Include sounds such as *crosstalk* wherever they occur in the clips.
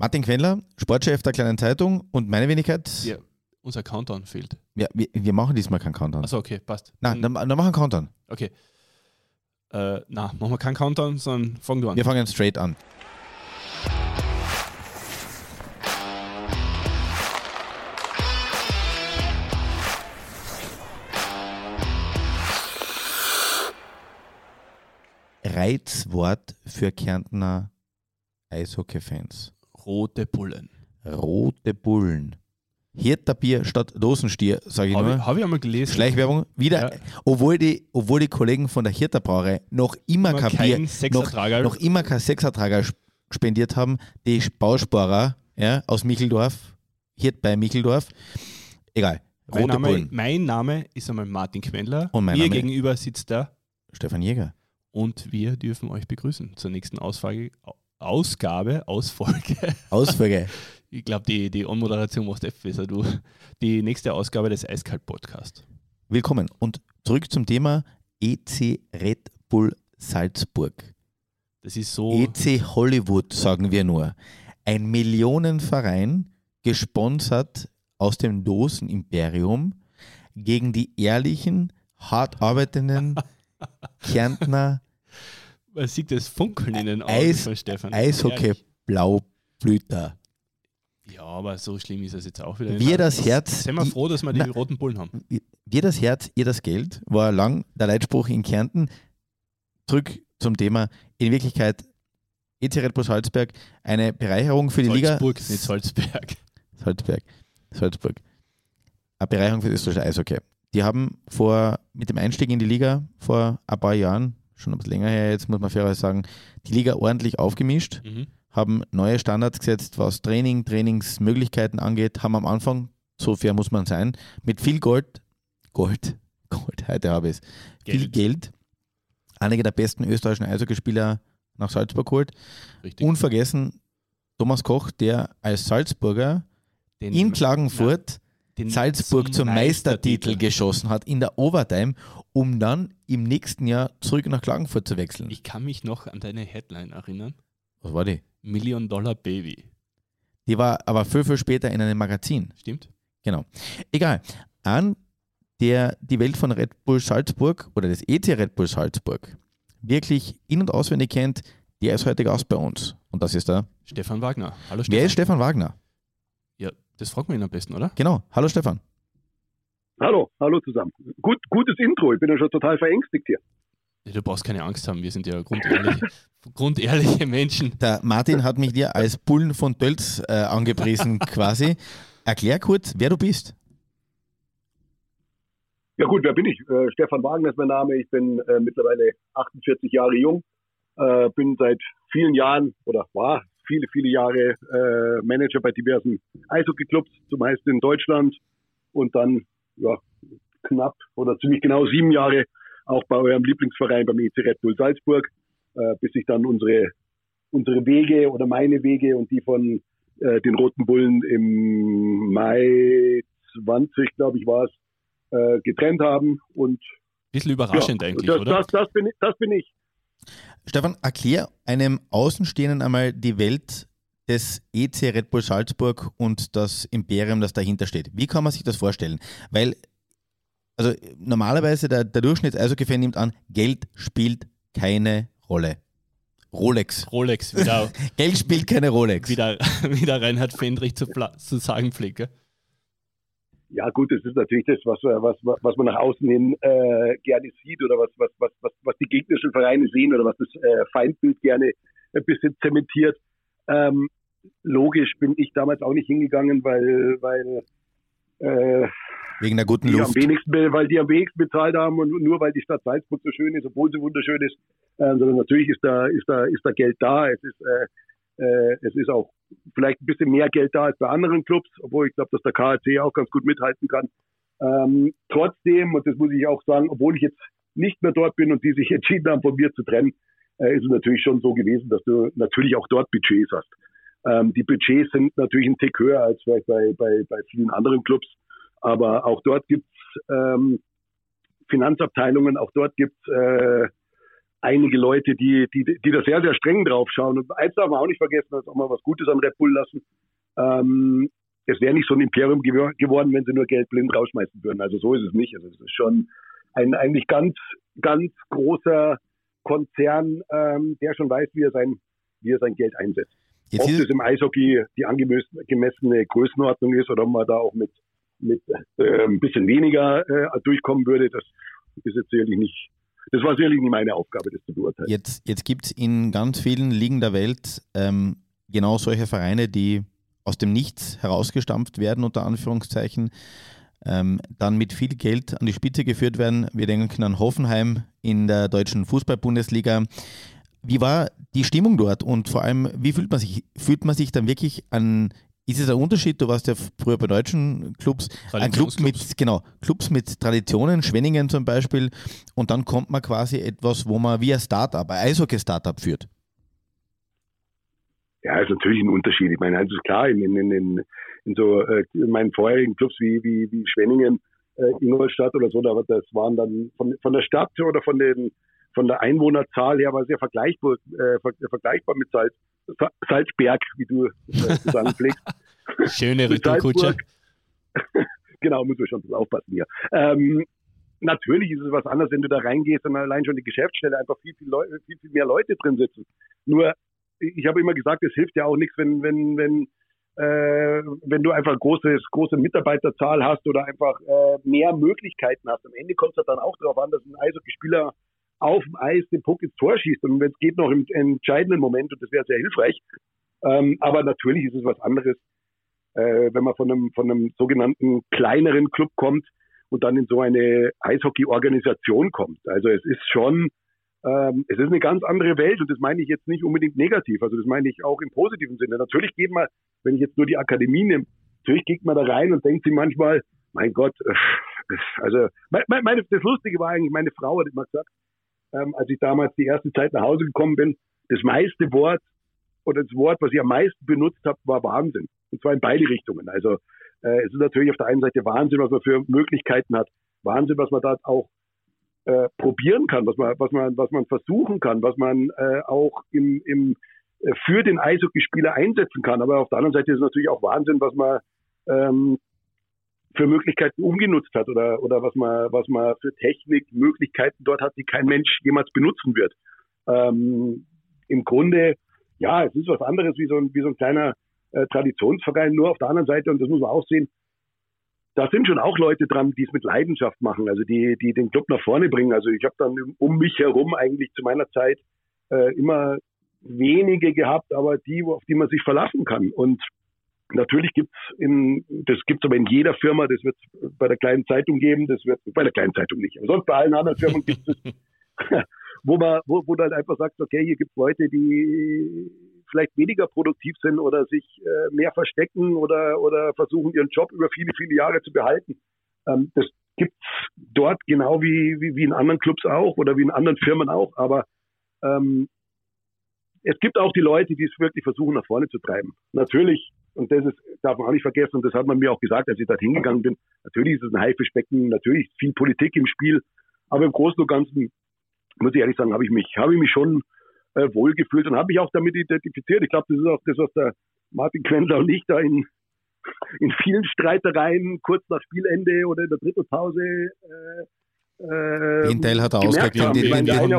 Martin Quendler, Sportchef der Kleinen Zeitung und meine Wenigkeit. Ja, unser Countdown fehlt. Ja, wir, wir machen diesmal keinen Countdown. Achso, okay, passt. Nein, dann, dann machen wir einen Countdown. Okay. Äh, na, machen wir keinen Countdown, sondern fang du an. Wir fangen straight an. Reizwort für Kärntner Eishockey-Fans. Rote Bullen. Rote Bullen. Hirterbier statt Dosenstier, sage ich Habe nur. ich, hab ich einmal gelesen. Schleichwerbung. Wieder, Ja. obwohl, die, obwohl die Kollegen von der Hirter Brauerei noch immer kein Bier, noch, noch immer kein Sechsertrager sp- spendiert haben, die Bausparer ja, aus Micheldorf, Hirt bei Micheldorf. Egal. mein, Rote Name, Bullen. mein Name ist einmal Martin Quendler. Und mein Mir Name- gegenüber sitzt er Stefan Jäger. und wir dürfen euch begrüßen zur nächsten Ausfrage, Ausgabe, Ausfolge. *laughs* Ausfolge. Ich glaube, die, die Anmoderation machst du besser, du. Die nächste Ausgabe des Eiskalt-Podcasts. Willkommen. Und zurück zum Thema EC Red Bull Salzburg. Das ist so. EC Hollywood, sagen wir nur. Ein Millionenverein, gesponsert aus dem Dosenimperium, gegen die ehrlichen, hart arbeitenden *laughs* Kärntner Man sieht das Funkeln in den Augen Eis- von Stefan. Eishockey-Blaublüter. Ja, aber so schlimm ist es jetzt auch wieder. Wir das Herz- Sind wir froh, dass wir die Na- roten Bullen haben. Wir das Herz, ihr das Geld, war lang der Leitspruch in Kärnten. Zurück zum Thema. In Wirklichkeit, EC Red Bull Salzberg, eine Bereicherung für die Liga. Salzburg, nicht Salzberg. Salzberg. Salzburg. Eine Bereicherung für das österreichische Eishockey. Die haben vor, mit dem Einstieg in die Liga vor ein paar Jahren, schon ein bisschen länger her jetzt, muss man fairerweise sagen, die Liga ordentlich aufgemischt, Mhm. haben neue Standards gesetzt, was Training, Trainingsmöglichkeiten angeht, haben am Anfang, so fair muss man sein, mit viel Gold, Gold, *laughs* Gold, heute habe ich es, viel Geld, einige der besten österreichischen Eishockeyspieler nach Salzburg geholt. Richtig. Unvergessen Thomas Koch, der als Salzburger Den- in Klagenfurt den Salzburg zum Meistertitel geschossen hat in der Overtime, um dann im nächsten Jahr zurück nach Klagenfurt zu wechseln. Ich kann mich noch an deine Headline erinnern. Was war die? Million Dollar Baby. Die war aber viel, viel später in einem Magazin. Stimmt? Genau. Egal. An der die Welt von Red Bull Salzburg oder des EC Red Bull Salzburg wirklich in- und auswendig kennt, der ist heute Gast bei uns. Und das ist der. Stefan Wagner. Hallo Wer Stefan. ist Stefan Wagner? Das fragt man ihn am besten, oder? Genau. Hallo Stefan. Hallo, hallo zusammen. Gut, gutes Intro. Ich bin ja schon total verängstigt hier. Du brauchst keine Angst haben, wir sind ja grundehrliche, *laughs* grundehrliche Menschen. Der Martin hat mich dir als Bullen von Tölz äh, angepriesen *laughs* quasi. Erklär kurz, wer du bist. Ja gut, wer bin ich? Äh, Stefan Wagner ist mein Name. Ich bin äh, mittlerweile 48 Jahre jung. Äh, bin seit vielen Jahren oder war viele, viele Jahre äh, Manager bei diversen Eishockeyclubs, zumeist in Deutschland. Und dann ja, knapp oder ziemlich genau sieben Jahre auch bei eurem Lieblingsverein beim EC Red Bull Salzburg, äh, bis ich dann unsere, unsere Wege oder meine Wege und die von äh, den Roten Bullen im Mai 20, glaube ich, war es, äh, getrennt haben. Und Bisschen überraschend eigentlich, das, oder? Das, das, bin das bin ich. Stefan, erklär einem Außenstehenden einmal die Welt des EC Red Bull Salzburg und das Imperium, das dahinter steht. Wie kann man sich das vorstellen? Weil, also normalerweise der, der Durchschnitts-Eishockey-Fan nimmt an, Geld spielt keine Rolle. Rolex. Rolex, wieder, *laughs* Geld spielt keine Rolex. wieder, *laughs* wieder Reinhard Fendrich zu, zu sagen pflegt. Ja gut, das ist natürlich das, was, äh, was, was man nach außen hin äh, gerne sieht oder was, was, was, was, was die gegnerischen Vereine sehen oder was das äh, Feindbild gerne ein bisschen zementiert. Ähm, logisch bin ich damals auch nicht hingegangen, weil, weil äh, Wegen der guten die am Luft. wenigsten, weil die am wenigsten bezahlt haben und nur weil die Stadt Salzburg so schön ist, obwohl sie wunderschön ist, äh, sondern natürlich ist da, ist da, ist da Geld da. Es ist, äh, äh, es ist auch vielleicht ein bisschen mehr Geld da als bei anderen Clubs, obwohl ich glaube, dass der KHC auch ganz gut mithalten kann. Ähm, trotzdem, und das muss ich auch sagen, obwohl ich jetzt nicht mehr dort bin und die sich *laughs* entschieden haben, von mir zu trennen, äh, ist es natürlich schon so gewesen, dass du natürlich auch dort Budgets hast. Ähm, die Budgets sind natürlich ein Tick höher als vielleicht bei, bei, bei vielen anderen Clubs, aber auch dort gibt's ähm, Finanzabteilungen, auch dort gibt's äh, einige Leute, die, die, die da sehr, sehr streng drauf schauen. Und eins darf man auch nicht vergessen, dass auch mal was Gutes an Red Bull lassen. Ähm, es wäre nicht so ein Imperium gew geworden, wenn sie nur Geld blind rausschmeißen würden. Also so ist es nicht. Also es ist schon ein eigentlich ganz, ganz großer Konzern, ähm, der schon weiß, wie er sein, wie er sein Geld einsetzt. Jetzt ob es im Eishockey die angemessene Größenordnung ist oder ob man da auch mit, mit äh, ein bisschen weniger äh, durchkommen würde, das ist jetzt sicherlich nicht, das war sicherlich nicht meine Aufgabe, das zu beurteilen. Jetzt, jetzt gibt es in ganz vielen Ligen der Welt ähm, genau solche Vereine, die aus dem Nichts herausgestampft werden, unter Anführungszeichen, ähm, dann mit viel Geld an die Spitze geführt werden. Wir denken an Hoffenheim in der deutschen Fußball-Bundesliga. Wie war die Stimmung dort und vor allem, wie fühlt man sich? Fühlt man sich dann wirklich an, ist es ein Unterschied? Du warst ja früher bei deutschen Clubs, ein Club mit, genau, Clubs mit Traditionen, Schwenningen zum Beispiel, und dann kommt man quasi etwas, wo man wie ein Startup, ein Eishockey-Startup führt. Ja, ist natürlich ein Unterschied. Ich meine, also ist klar, in, in, in, in so äh, in meinen vorherigen Clubs wie, wie, wie Schwenningen, äh, Ingolstadt oder so, da, das waren dann von, von der Stadt oder von den von der Einwohnerzahl her war sehr vergleichbar, äh, vergleichbar mit Salz, Salzberg, wie du äh, sagen pflegst. *laughs* Schöne Retourkutsche. *laughs* genau, muss man schon aufpassen hier. Ähm, natürlich ist es was anderes, wenn du da reingehst und allein schon die Geschäftsstelle einfach viel, viel, Leute, viel, viel mehr Leute drin sitzen. Nur, ich habe immer gesagt, es hilft ja auch nichts, wenn, wenn, wenn, äh, wenn du einfach großes, große Mitarbeiterzahl hast oder einfach äh, mehr Möglichkeiten hast. Am Ende kommt es dann auch darauf an, dass ein Eishockeyspieler auf dem Eis den Puck ins Tor schießt. Und wenn es geht, noch im entscheidenden Moment, und das wäre sehr hilfreich. Ähm, aber natürlich ist es was anderes, äh, wenn man von einem, von einem sogenannten kleineren Club kommt und dann in so eine Eishockey-Organisation kommt. Also es ist schon, ähm, es ist eine ganz andere Welt und das meine ich jetzt nicht unbedingt negativ. Also das meine ich auch im positiven Sinne. Natürlich geht man, wenn ich jetzt nur die Akademie nehme, natürlich geht man da rein und denkt sich manchmal, mein Gott, äh, also meine, das Lustige war eigentlich, meine Frau hat immer gesagt, ähm, als ich damals die erste Zeit nach Hause gekommen bin, das meiste Wort oder das Wort, was ich am meisten benutzt habe, war Wahnsinn. Und zwar in beide Richtungen. Also äh, es ist natürlich auf der einen Seite Wahnsinn, was man für Möglichkeiten hat. Wahnsinn, was man da auch äh, probieren kann, was man, was man, was man versuchen kann, was man äh, auch im, im, äh, für den Eishockeyspieler einsetzen kann. Aber auf der anderen Seite ist es natürlich auch Wahnsinn, was man ähm, für Möglichkeiten umgenutzt hat oder, oder was man, was man für Technik, Möglichkeiten dort hat, die kein Mensch jemals benutzen wird. Ähm, Im Grunde, ja, es ist was anderes wie so ein, wie so ein kleiner äh, Traditionsverein. Nur auf der anderen Seite, und das muss man auch sehen, da sind schon auch Leute dran, die es mit Leidenschaft machen, also die, die den Club nach vorne bringen. Also ich habe dann um mich herum eigentlich zu meiner Zeit äh, immer wenige gehabt, aber die, auf die man sich verlassen kann. Und Natürlich gibt's in, das gibt's aber in jeder Firma, das wird bei der kleinen Zeitung geben, das wird bei der kleinen Zeitung nicht. Aber sonst bei allen anderen Firmen gibt es, *laughs* wo man, wo, wo du halt einfach sagst, okay, hier gibt's Leute, die vielleicht weniger produktiv sind oder sich äh, mehr verstecken oder, oder versuchen, ihren Job über viele, viele Jahre zu behalten. Ähm, das gibt's dort genau wie, wie, wie in anderen Clubs auch oder wie in anderen Firmen auch. Aber ähm, es gibt auch die Leute, die es wirklich versuchen, nach vorne zu treiben. Natürlich und das ist, darf man auch nicht vergessen, und das hat man mir auch gesagt, als ich dort hingegangen bin. Natürlich ist es ein Haifischbecken, natürlich viel Politik im Spiel, aber im Großen und Ganzen, muss ich ehrlich sagen, habe ich mich, habe ich mich schon äh, wohlgefühlt und habe mich auch damit identifiziert. Ich glaube, das ist auch das, was der Martin Quendler und ich da in, in vielen Streitereien kurz nach Spielende oder in der Drittelpause äh, den Teil hat er ausgeklammert. Den, den, den,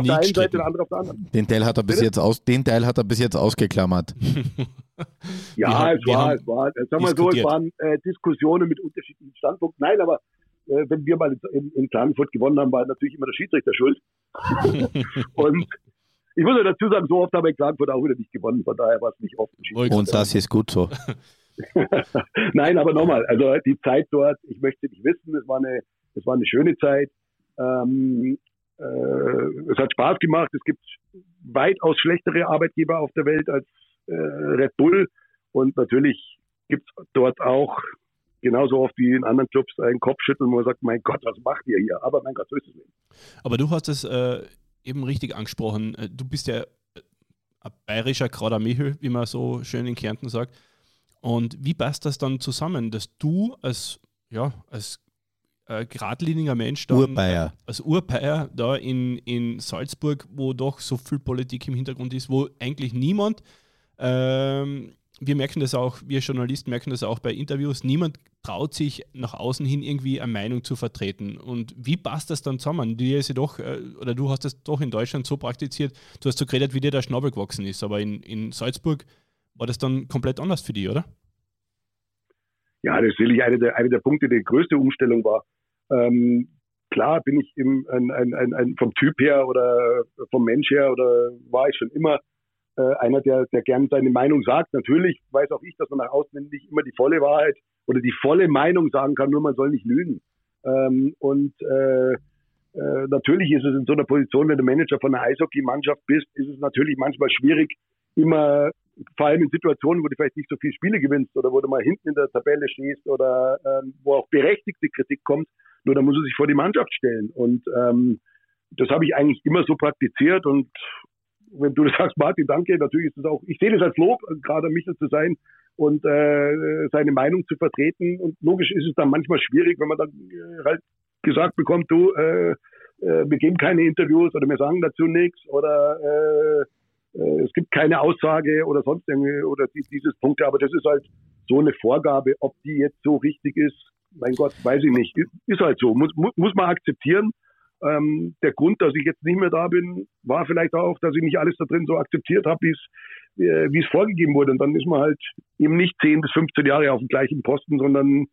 den, Teil hat er bis jetzt aus, den Teil hat er bis jetzt ausgeklammert. *laughs* ja, es war, es war, sag mal so, es waren äh, Diskussionen mit unterschiedlichen Standpunkten. Nein, aber äh, wenn wir mal in, in Klagenfurt gewonnen haben, war natürlich immer der Schiedsrichter schuld. *laughs* Und ich muss ja dazu sagen, so oft haben wir in Klagenfurt auch wieder nicht gewonnen, von daher war es nicht oft. Und das ist gut so. *laughs* Nein, aber nochmal, also die Zeit dort, ich möchte nicht wissen, es war eine, es war eine schöne Zeit. Ähm, äh, es hat Spaß gemacht. Es gibt weitaus schlechtere Arbeitgeber auf der Welt als äh, Red Bull. Und natürlich gibt es dort auch genauso oft wie in anderen Clubs einen Kopfschütteln, wo man sagt, mein Gott, was macht ihr hier? Aber mein Gott, so ist es nicht. Aber du hast es äh, eben richtig angesprochen. Äh, du bist ja ein bayerischer Kraudermichel, wie man so schön in Kärnten sagt. Und wie passt das dann zusammen, dass du als, ja, als äh, geradliniger Mensch dann, Urbayer. als Urbayer da in, in Salzburg, wo doch so viel Politik im Hintergrund ist, wo eigentlich niemand ähm, wir merken das auch, wir Journalisten merken das auch bei Interviews, niemand traut sich nach außen hin irgendwie eine Meinung zu vertreten. Und wie passt das dann zusammen? Du, ist ja doch, äh, oder du hast das doch in Deutschland so praktiziert, du hast so geredet, wie dir der Schnabel gewachsen ist, aber in, in Salzburg war das dann komplett anders für dich, oder? Ja, das ist sicherlich eine der, eine der Punkte, die größte Umstellung war. Ähm, klar bin ich im, ein, ein, ein, ein, vom Typ her oder vom Mensch her oder war ich schon immer äh, einer, der, der gern seine Meinung sagt. Natürlich weiß auch ich, dass man nach außen nicht immer die volle Wahrheit oder die volle Meinung sagen kann, nur man soll nicht lügen. Ähm, und äh, äh, natürlich ist es in so einer Position, wenn du Manager von einer Eishockey-Mannschaft bist, ist es natürlich manchmal schwierig, immer, vor allem in Situationen, wo du vielleicht nicht so viele Spiele gewinnst oder wo du mal hinten in der Tabelle stehst oder ähm, wo auch berechtigte Kritik kommt, nur da muss er sich vor die Mannschaft stellen. Und ähm, das habe ich eigentlich immer so praktiziert und wenn du das sagst, Martin, danke, natürlich ist es auch, ich sehe das als Lob, gerade Michel zu sein und äh, seine Meinung zu vertreten. Und logisch ist es dann manchmal schwierig, wenn man dann äh, halt gesagt bekommt, du, äh, äh, wir geben keine Interviews oder wir sagen dazu nichts oder äh, es gibt keine Aussage oder sonst irgendwie oder dieses Punkte. Aber das ist halt so eine Vorgabe, ob die jetzt so richtig ist. Mein Gott, weiß ich nicht. Ist halt so. Muss, muss man akzeptieren. Ähm, der Grund, dass ich jetzt nicht mehr da bin, war vielleicht auch, dass ich nicht alles da drin so akzeptiert habe, wie es äh, wie es vorgegeben wurde. Und dann ist man halt eben nicht 10 bis 15 Jahre auf dem gleichen Posten, sondern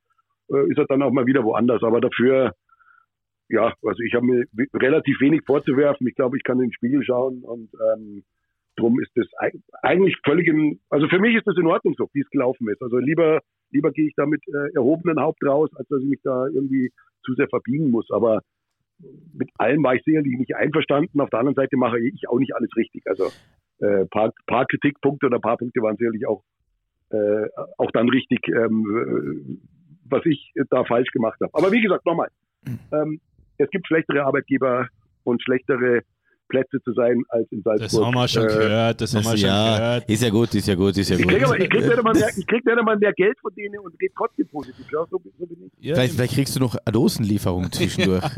äh, ist er dann auch mal wieder woanders. Aber dafür, ja, also ich habe mir relativ wenig vorzuwerfen. Ich glaube, ich kann in den Spiegel schauen und ähm, drum ist das eigentlich völlig in, also für mich ist das in Ordnung so, wie es gelaufen ist. Also lieber, lieber gehe ich da mit äh, erhobenen Haupt raus, als dass ich mich da irgendwie zu sehr verbiegen muss. Aber mit allem war ich sicherlich nicht einverstanden. Auf der anderen Seite mache ich auch nicht alles richtig. Also äh, paar, paar Kritikpunkte oder ein paar Punkte waren sicherlich auch, äh, auch dann richtig, ähm, was ich da falsch gemacht habe. Aber wie gesagt, nochmal, ähm, es gibt schlechtere Arbeitgeber und schlechtere Plätze zu sein als in Salzburg. Das haben wir schon äh, gehört, das, das haben wir schon ja, gehört. Ist ja gut, ist ja gut, ist ja ich gut. Krieg aber, ich kriege nicht, einmal mehr, krieg nicht einmal mehr Geld von denen und rede trotzdem positiv. Ja, so, so bin ich. Ja, vielleicht, vielleicht, kriegst du noch eine Dosenlieferung zwischendurch. *laughs* *laughs*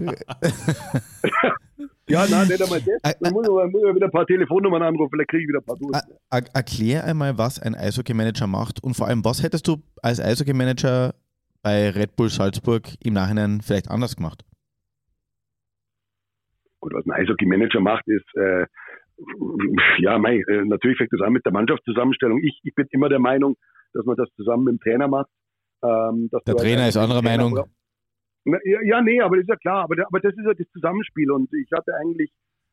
ja, nein, nicht einmal das. Dann muss man wieder ein paar Telefonnummern anrufen, vielleicht kriege ich wieder ein paar Dosen. Erklär einmal, was ein Eishockey-Manager macht und vor allem, was hättest du als Eishockey-Manager bei Red Bull Salzburg im Nachhinein vielleicht anders gemacht? Gut, was ein Eishockey-Manager macht, ist, äh, ja, mei, äh, natürlich fängt das an mit der Mannschaftszusammenstellung. Ich, ich bin immer der Meinung, dass man das zusammen mit dem Trainer macht. Ähm, der Trainer ist anderer Meinung. ja, ja, nee, aber das ist ja klar. Aber, aber das ist ja das Zusammenspiel. Und ich hatte eigentlich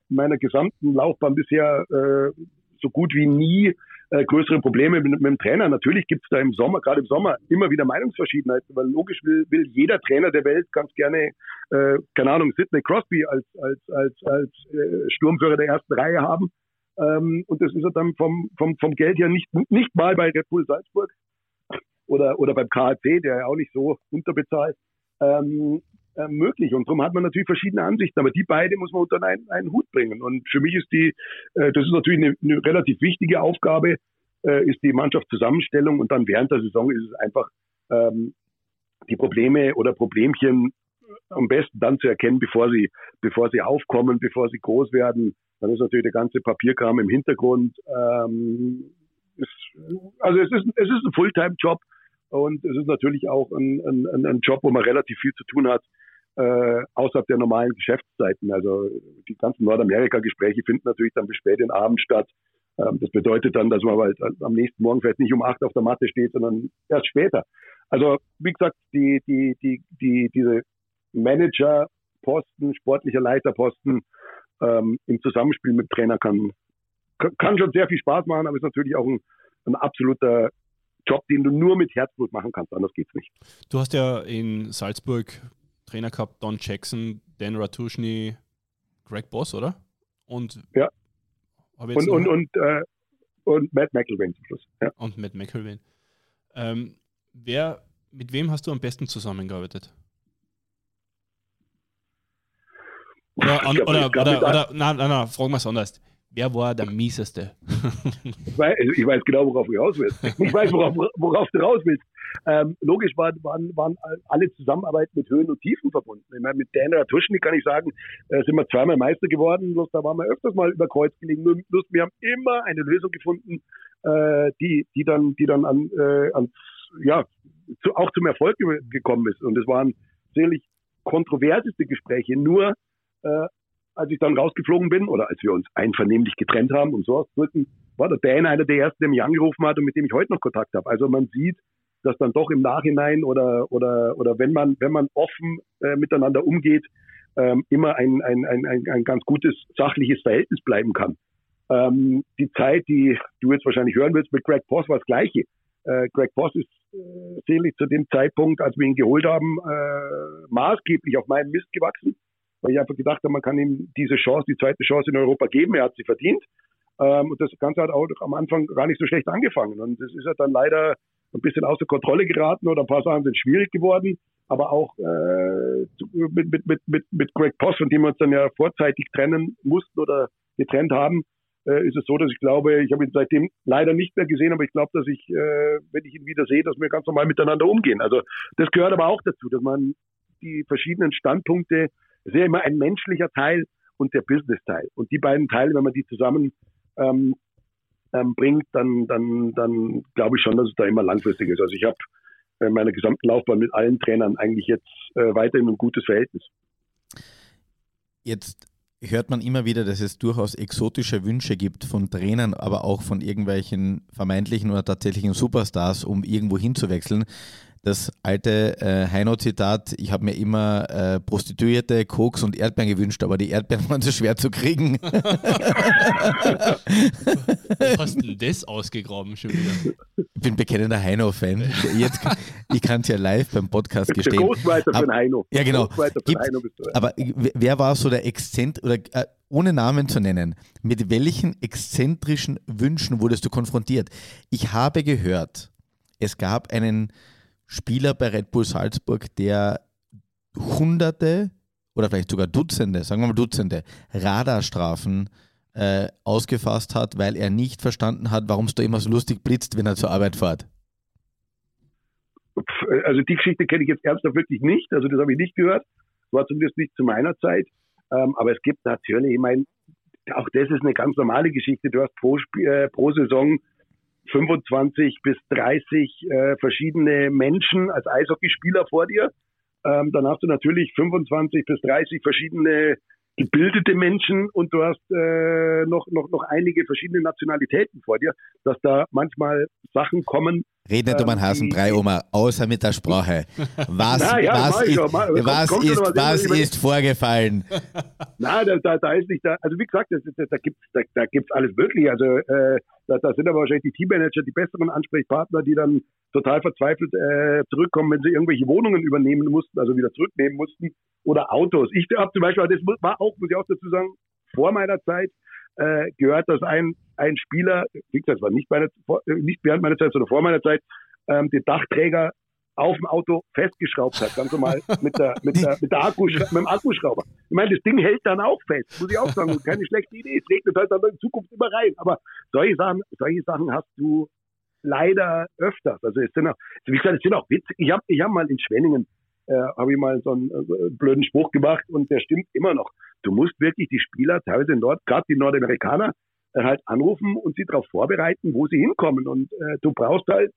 in meiner gesamten Laufbahn bisher äh, so gut wie nie äh, größere Probleme mit, mit dem Trainer. Natürlich gibt es da im Sommer, gerade im Sommer, immer wieder Meinungsverschiedenheiten, weil logisch will, will jeder Trainer der Welt ganz gerne, äh, keine Ahnung, Sidney Crosby als, als, als, als äh, Sturmführer der ersten Reihe haben. Ähm, und das ist er dann vom, vom, vom Geld her nicht, nicht mal bei Red Bull Salzburg oder, oder beim KHC, der ja auch nicht so unterbezahlt. Ähm, äh, möglich. Und darum hat man natürlich verschiedene Ansichten, aber die beide muss man unter einen, einen Hut bringen. Und für mich ist die, äh, das ist natürlich eine, eine relativ wichtige Aufgabe, äh, ist die Mannschaftszusammenstellung und dann während der Saison ist es einfach ähm, die Probleme oder Problemchen am besten dann zu erkennen, bevor sie, bevor sie aufkommen, bevor sie groß werden. Dann ist natürlich der ganze Papierkram im Hintergrund. Ähm, ist, also es ist, es ist ein Fulltime-Job und es ist natürlich auch ein, ein, ein Job, wo man relativ viel zu tun hat äh, außerhalb der normalen Geschäftszeiten. Also die ganzen Nordamerika-Gespräche finden natürlich dann bis spät in den Abend statt. Ähm, das bedeutet dann, dass man halt am nächsten Morgen vielleicht nicht um acht auf der Matte steht, sondern erst später. Also wie gesagt, die, die, die, die, diese Managerposten, sportlicher Leiterposten ähm, im Zusammenspiel mit Trainer kann, kann schon sehr viel Spaß machen, aber ist natürlich auch ein, ein absoluter Job, den du nur mit Herzblut machen kannst, anders geht's nicht. Du hast ja in Salzburg Trainer gehabt, Don Jackson, Dan Ratushny, Greg Boss, oder? Und ja. Und, und, und, äh, und Matt McElwain zum Schluss. Ja. Und Matt McElwain. Ähm, wer, mit wem hast du am besten zusammengearbeitet? Oder, glaub, oder, oder, oder, nein, nein, nein, fragen wir es anders. Wer war der mieseste? *laughs* ich, weiß, ich weiß genau, worauf du raus willst. Ich weiß, worauf, worauf du raus willst. Ähm, logisch waren, waren, waren alle Zusammenarbeit mit Höhen und Tiefen verbunden. Ich meine, mit Daniel Tuschny kann ich sagen, äh, sind wir zweimal Meister geworden, bloß da waren wir öfters mal über Kreuz gelegen. Bloß wir haben immer eine Lösung gefunden, äh, die, die dann, die dann an, äh, ans, ja, zu, auch zum Erfolg gekommen ist. Und es waren sicherlich kontroverseste Gespräche. Nur äh, als ich dann rausgeflogen bin oder als wir uns einvernehmlich getrennt haben und so ausdrücken, war der Dan einer der ersten, der mich angerufen hat und mit dem ich heute noch Kontakt habe. Also man sieht, dass dann doch im Nachhinein oder oder oder wenn man wenn man offen äh, miteinander umgeht, ähm, immer ein, ein, ein, ein, ein ganz gutes sachliches Verhältnis bleiben kann. Ähm, die Zeit, die du jetzt wahrscheinlich hören willst mit Greg Poss, war das Gleiche. Äh, Greg Poss ist äh, sicherlich zu dem Zeitpunkt, als wir ihn geholt haben, äh, maßgeblich auf meinem Mist gewachsen weil ich einfach gedacht habe, man kann ihm diese Chance, die zweite Chance in Europa geben. Er hat sie verdient. Ähm, und das Ganze hat auch am Anfang gar nicht so schlecht angefangen. Und das ist ja dann leider ein bisschen außer Kontrolle geraten oder ein paar Sachen sind schwierig geworden. Aber auch äh, mit, mit, mit, mit, mit Greg Poss, von dem wir uns dann ja vorzeitig trennen mussten oder getrennt haben, äh, ist es so, dass ich glaube, ich habe ihn seitdem leider nicht mehr gesehen, aber ich glaube, dass ich, äh, wenn ich ihn wieder sehe, dass wir ganz normal miteinander umgehen. Also das gehört aber auch dazu, dass man die verschiedenen Standpunkte es ist ja immer ein menschlicher Teil und der Business-Teil. Und die beiden Teile, wenn man die zusammen ähm, ähm, bringt, dann, dann, dann glaube ich schon, dass es da immer langfristig ist. Also ich habe in meiner gesamten Laufbahn mit allen Trainern eigentlich jetzt äh, weiterhin ein gutes Verhältnis. Jetzt hört man immer wieder, dass es durchaus exotische Wünsche gibt von Trainern, aber auch von irgendwelchen vermeintlichen oder tatsächlichen Superstars, um irgendwo hinzuwechseln das alte äh, Heino-Zitat, ich habe mir immer äh, Prostituierte, Koks und Erdbeeren gewünscht, aber die Erdbeeren waren so schwer zu kriegen. *laughs* Wo hast du denn das ausgegraben schon wieder? Ich bin bekennender Heino-Fan. ich kann es ja live beim Podcast gestehen. Der Großmeister von Heino. Ja, genau. Gibt, Heino bist du, ja. Aber wer war so der Exzent, oder äh, ohne Namen zu nennen, mit welchen exzentrischen Wünschen wurdest du konfrontiert? Ich habe gehört, es gab einen Spieler bei Red Bull Salzburg, der Hunderte oder vielleicht sogar Dutzende, sagen wir mal Dutzende Radarstrafen äh, ausgefasst hat, weil er nicht verstanden hat, warum es da immer so lustig blitzt, wenn er zur Arbeit fährt. Also die Geschichte kenne ich jetzt ernsthaft wirklich nicht, also das habe ich nicht gehört, war zumindest nicht zu meiner Zeit, ähm, aber es gibt natürlich, ich meine, auch das ist eine ganz normale Geschichte, du hast pro, äh, pro Saison 25 bis 30 äh, verschiedene Menschen als Eishockeyspieler vor dir. Ähm, dann hast du natürlich 25 bis 30 verschiedene gebildete Menschen und du hast äh, noch, noch, noch einige verschiedene Nationalitäten vor dir, dass da manchmal Sachen kommen. Red nicht ähm, um einen Hasenbrei, Oma, außer mit der Sprache. Was, *laughs* Na, ja, was, ist, mal, was, kommt, ist, was ist vorgefallen? *laughs* Nein, da, da, da ist nicht, da, also wie gesagt, das, das, da gibt es da, da gibt's alles mögliche. Also äh, da, da sind aber wahrscheinlich die Teammanager die besseren Ansprechpartner, die dann total verzweifelt äh, zurückkommen, wenn sie irgendwelche Wohnungen übernehmen mussten, also wieder zurücknehmen mussten oder Autos. Ich habe zum Beispiel, das war auch, muss ich auch dazu sagen, vor meiner Zeit äh, gehört, dass ein, ein Spieler, wie gesagt, das war nicht, meine, nicht während meiner Zeit, sondern vor meiner Zeit, ähm, den Dachträger auf dem Auto festgeschraubt hat, ganz normal *laughs* mit der mit der mit der Akku, mit dem Akkuschrauber. Ich meine, das Ding hält dann auch fest, muss ich auch sagen. Keine schlechte Idee. Es regnet halt dann in Zukunft immer rein. Aber solche Sachen, solche Sachen hast du leider öfters. Also es sind auch, wie gesagt, es sind auch witzig. Ich habe ich hab mal in Schwenningen äh, habe ich mal so einen äh, blöden Spruch gemacht und der stimmt immer noch. Du musst wirklich die Spieler, teilweise in Nord, gerade die Nordamerikaner, äh, halt anrufen und sie darauf vorbereiten, wo sie hinkommen. Und äh, du brauchst halt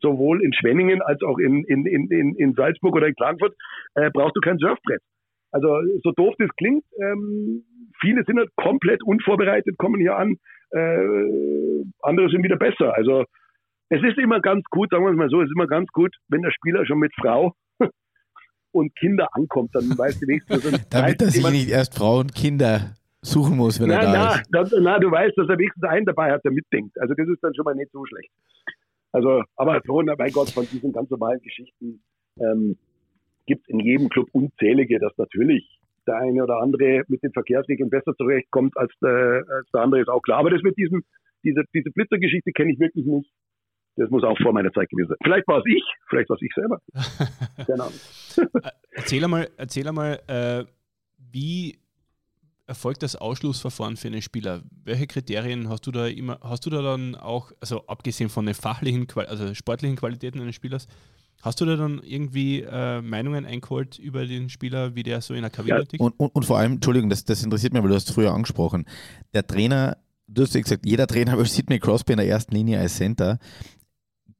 sowohl in Schwenningen als auch in, in, in, in Salzburg oder in Klagenfurt, äh, brauchst du kein Surfbrett. Also so doof das klingt, ähm, viele sind halt komplett unvorbereitet, kommen hier an, äh, andere sind wieder besser. Also es ist immer ganz gut, sagen wir es mal so, es ist immer ganz gut, wenn der Spieler schon mit Frau *laughs* und Kinder ankommt, dann weißt du wenigstens, *laughs* Damit er sich nicht erst Frau und Kinder suchen muss, wenn na, er da na, ist. Na, na, du weißt, dass er wenigstens einen dabei hat, der mitdenkt. Also das ist dann schon mal nicht so schlecht. Also, aber so, mein Gott, von diesen ganz normalen Geschichten ähm, gibt es in jedem Club unzählige, dass natürlich der eine oder andere mit den Verkehrsregeln besser zurechtkommt als der, als der andere, ist auch klar. Aber das mit diesem, diese, diese Blitzergeschichte kenne ich wirklich nicht. Das muss auch vor meiner Zeit gewesen sein. Vielleicht war es ich, vielleicht war es ich selber. *laughs* Keine Ahnung. erzähl einmal, erzähl einmal äh, wie erfolgt das Ausschlussverfahren für einen Spieler? Welche Kriterien hast du da immer, hast du da dann auch, also abgesehen von den fachlichen, also sportlichen Qualitäten eines Spielers, Hast du da dann irgendwie äh, Meinungen eingeholt über den Spieler, wie der so in der Kabine ja, tickt? Und, und, und, vor allem, Entschuldigung, das, das interessiert mich, weil du hast früher angesprochen. Der Trainer, du hast ja gesagt, jeder Trainer *laughs* will Sidney Crosby in der ersten Linie als Center.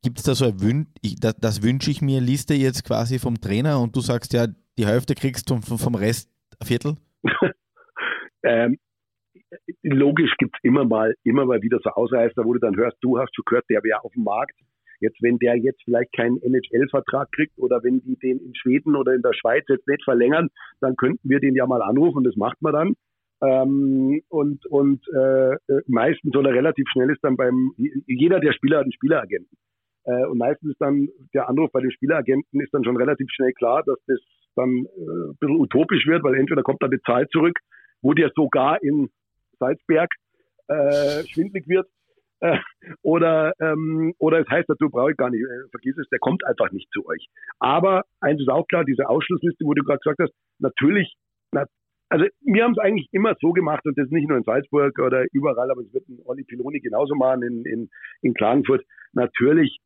Gibt es da so ein Wün das, das wünsche ich mir, Liste jetzt quasi vom Trainer und du sagst ja, die Hälfte kriegst du vom, vom Rest ein Viertel? *laughs* ähm, logisch gibt es immer mal, immer mal wieder so Ausreißer, wo du dann hörst, du hast schon gehört, der wäre auf dem Markt. Jetzt, wenn der jetzt vielleicht keinen NHL-Vertrag kriegt oder wenn die den in Schweden oder in der Schweiz jetzt nicht verlängern, dann könnten wir den ja mal anrufen, das macht man dann. Ähm, und und äh, meistens oder relativ schnell ist dann beim, jeder der Spieler hat einen Spieleragenten. Äh, und meistens ist dann der Anruf bei den Spieleragenten ist dann schon relativ schnell klar, dass das dann äh, ein bisschen utopisch wird, weil entweder kommt dann die Zahl zurück, wo der sogar in Salzberg äh, schwindlig wird, äh, oder, ähm, oder es heißt dazu, brauche ich gar nicht, äh, vergiss es, der kommt einfach nicht zu euch. Aber eins ist auch klar, diese Ausschlussliste, wo du gerade gesagt hast, natürlich, na, also wir haben es eigentlich immer so gemacht und das nicht nur in Salzburg oder überall, aber es wird ein Olli Piloni genauso machen in, in, in Klagenfurt. Natürlich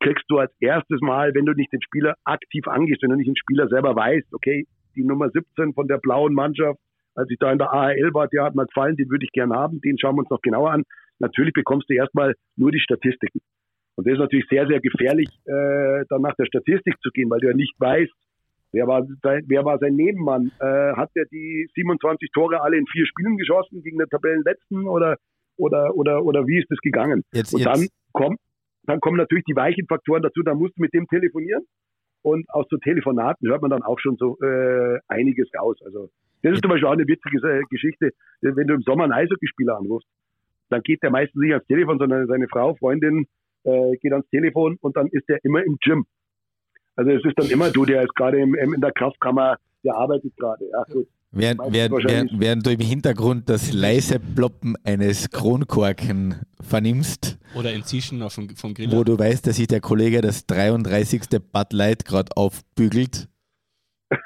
kriegst du als erstes Mal, wenn du nicht den Spieler aktiv angehst, wenn du nicht den Spieler selber weißt, okay, die Nummer 17 von der blauen Mannschaft, als ich da in der AHL war, der hat mir gefallen, den würde ich gerne haben, den schauen wir uns noch genauer an natürlich bekommst du erstmal nur die Statistiken. Und das ist natürlich sehr, sehr gefährlich, äh, dann nach der Statistik zu gehen, weil du ja nicht weißt, wer war sein, wer war sein Nebenmann. Äh, hat er die 27 Tore alle in vier Spielen geschossen gegen den Tabellenletzten oder, oder, oder, oder wie ist das gegangen? Jetzt, Und dann kommt, dann kommen natürlich die weichen Faktoren dazu, da musst du mit dem telefonieren. Und aus so Telefonaten hört man dann auch schon so äh, einiges raus. Also das ist zum Beispiel auch eine witzige äh, Geschichte, wenn du im Sommer einen Eishockeyspieler anrufst dann geht der meistens nicht ans Telefon, sondern seine Frau, Freundin äh, geht ans Telefon und dann ist er immer im Gym. Also es ist dann immer du, der ist gerade in der Kraftkammer, der arbeitet gerade. Ja, Während, während, während, während, du im Hintergrund das leise Ploppen eines Kronkorken vernimmst. Oder ein Zischen auf dem, vom Grill. Wo du weißt, dass sich der Kollege das 33. Bud Light gerade aufbügelt. *laughs*